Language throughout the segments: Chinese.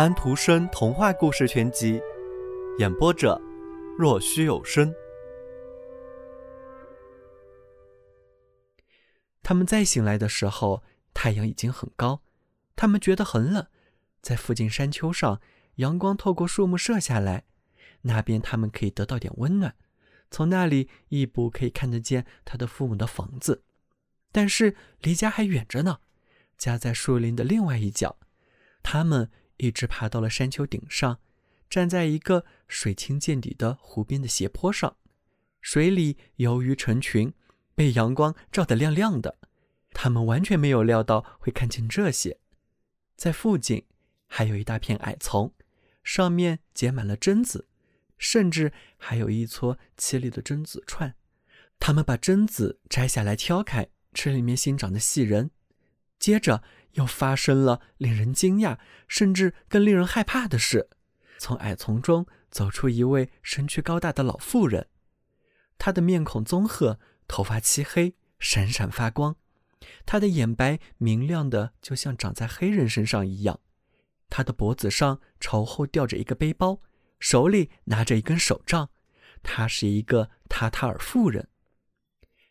安徒生童话故事全集，演播者：若虚有声。他们再醒来的时候，太阳已经很高。他们觉得很冷，在附近山丘上，阳光透过树木射下来，那边他们可以得到点温暖。从那里，一步可以看得见他的父母的房子，但是离家还远着呢。家在树林的另外一角。他们一直爬到了山丘顶上，站在一个水清见底的湖边的斜坡上，水里游鱼成群，被阳光照得亮亮的。他们完全没有料到会看见这些。在附近还有一大片矮丛，上面结满了榛子，甚至还有一撮绮丽的榛子串。他们把榛子摘下来挑开，吃里面新长的细仁。接着又发生了令人惊讶，甚至更令人害怕的事：从矮丛中走出一位身躯高大的老妇人。她的面孔棕褐，头发漆黑，闪闪发光。她的眼白明亮的，就像长在黑人身上一样。她的脖子上朝后吊着一个背包，手里拿着一根手杖。她是一个塔塔尔妇人。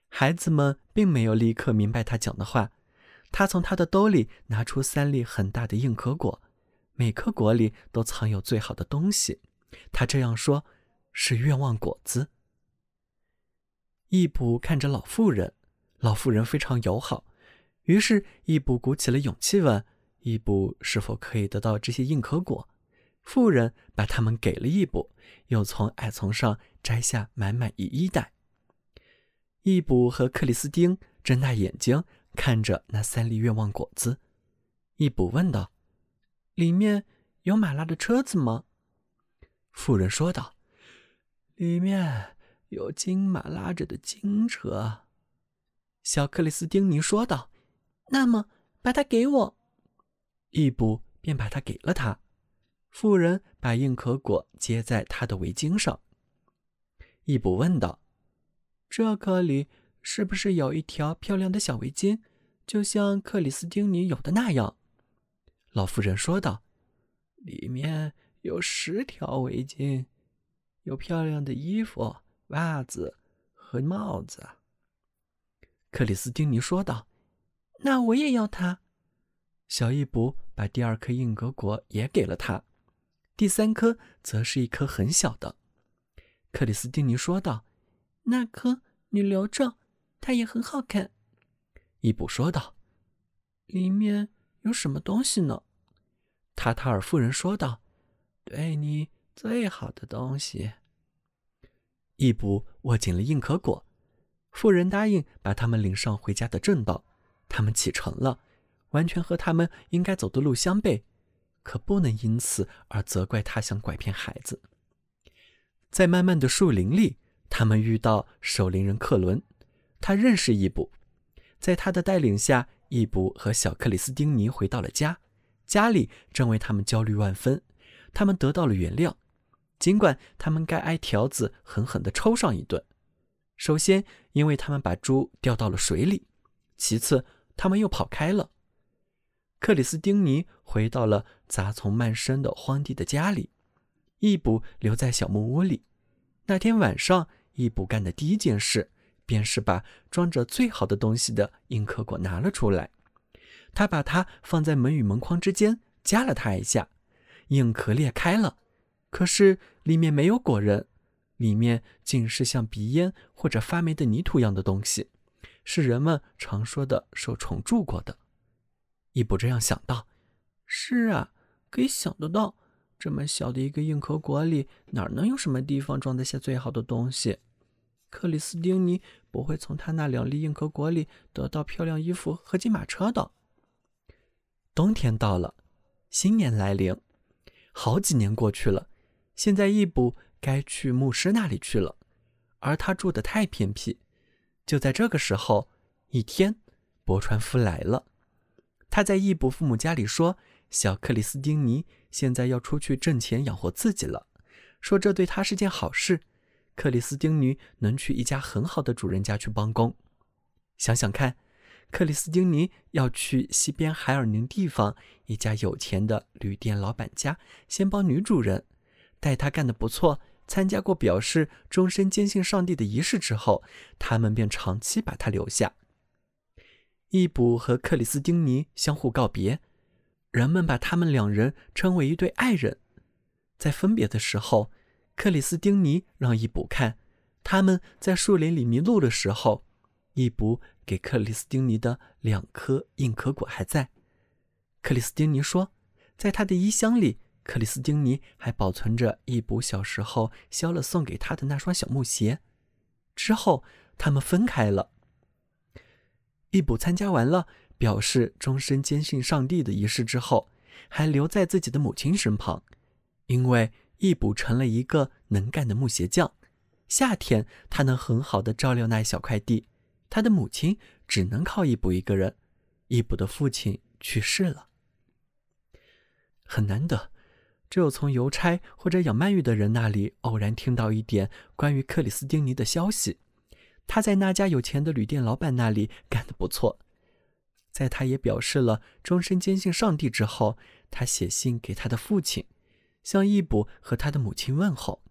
孩子们并没有立刻明白她讲的话。他从他的兜里拿出三粒很大的硬壳果，每颗果里都藏有最好的东西。他这样说，是愿望果子。易卜看着老妇人，老妇人非常友好，于是易卜鼓起了勇气问：“易卜是否可以得到这些硬壳果？”妇人把它们给了易卜，又从矮丛上摘下满满一衣袋。易卜和克里斯汀睁大眼睛。看着那三粒愿望果子，易卜问道：“里面有马拉的车子吗？”妇人说道：“里面有金马拉着的金车。”小克里斯丁尼说道：“那么把它给我。”易卜便把它给了他。妇人把硬壳果接在他的围巾上。易卜问道：“这颗里是不是有一条漂亮的小围巾？”就像克里斯汀尼有的那样，老妇人说道：“里面有十条围巾，有漂亮的衣服、袜子和帽子。”克里斯汀尼说道：“那我也要它。”小易卜把第二颗硬格果也给了他，第三颗则是一颗很小的。克里斯汀尼说道：“那颗你留着，它也很好看。”伊布说道：“里面有什么东西呢？”塔塔尔夫人说道：“对你最好的东西。”伊布握紧了硬壳果，妇人答应把他们领上回家的正道。他们启程了，完全和他们应该走的路相悖，可不能因此而责怪他想拐骗孩子。在漫漫的树林里，他们遇到守林人克伦，他认识伊布。在他的带领下，伊布和小克里斯汀尼回到了家，家里正为他们焦虑万分。他们得到了原谅，尽管他们该挨条子狠狠地抽上一顿。首先，因为他们把猪掉到了水里；其次，他们又跑开了。克里斯汀尼回到了杂丛漫生的荒地的家里，伊布留在小木屋里。那天晚上，伊布干的第一件事。便是把装着最好的东西的硬壳果拿了出来，他把它放在门与门框之间，夹了它一下，硬壳裂开了，可是里面没有果仁，里面竟是像鼻烟或者发霉的泥土一样的东西，是人们常说的受虫蛀过的。伊布这样想到：“是啊，可以想得到，这么小的一个硬壳果里，哪能有什么地方装得下最好的东西？”克里斯汀尼不会从他那两粒硬壳果里得到漂亮衣服和金马车的。冬天到了，新年来临，好几年过去了，现在易卜该去牧师那里去了，而他住的太偏僻。就在这个时候，一天，伯川夫来了。他在易卜父母家里说：“小克里斯汀尼现在要出去挣钱养活自己了，说这对他是件好事。”克里斯汀尼能去一家很好的主人家去帮工，想想看，克里斯汀尼要去西边海尔宁地方一家有钱的旅店老板家，先帮女主人，待她干得不错，参加过表示终身坚信上帝的仪式之后，他们便长期把她留下。易卜和克里斯汀尼相互告别，人们把他们两人称为一对爱人。在分别的时候，克里斯汀尼让伊卜看他们在树林里迷路的时候，伊卜给克里斯汀尼的两颗硬壳果还在。克里斯汀尼说，在他的衣箱里，克里斯汀尼还保存着伊卜小时候肖勒送给他的那双小木鞋。之后，他们分开了。伊卜参加完了表示终身坚信上帝的仪式之后，还留在自己的母亲身旁，因为易卜成了一个能干的木鞋匠。夏天他能很好的照料那一小块地，他的母亲只能靠易卜一个人。易卜的父亲去世了，很难得，只有从邮差或者养鳗鱼的人那里偶然听到一点关于克里斯汀尼的消息。他在那家有钱的旅店老板那里干得不错，在他也表示了终身坚信上帝之后，他写信给他的父亲，向易卜和他的母亲问候。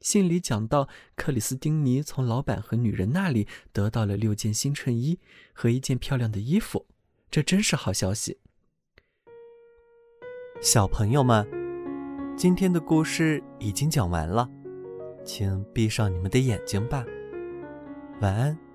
信里讲到，克里斯汀尼从老板和女人那里得到了六件新衬衣和一件漂亮的衣服，这真是好消息。小朋友们，今天的故事已经讲完了，请闭上你们的眼睛吧。晚安。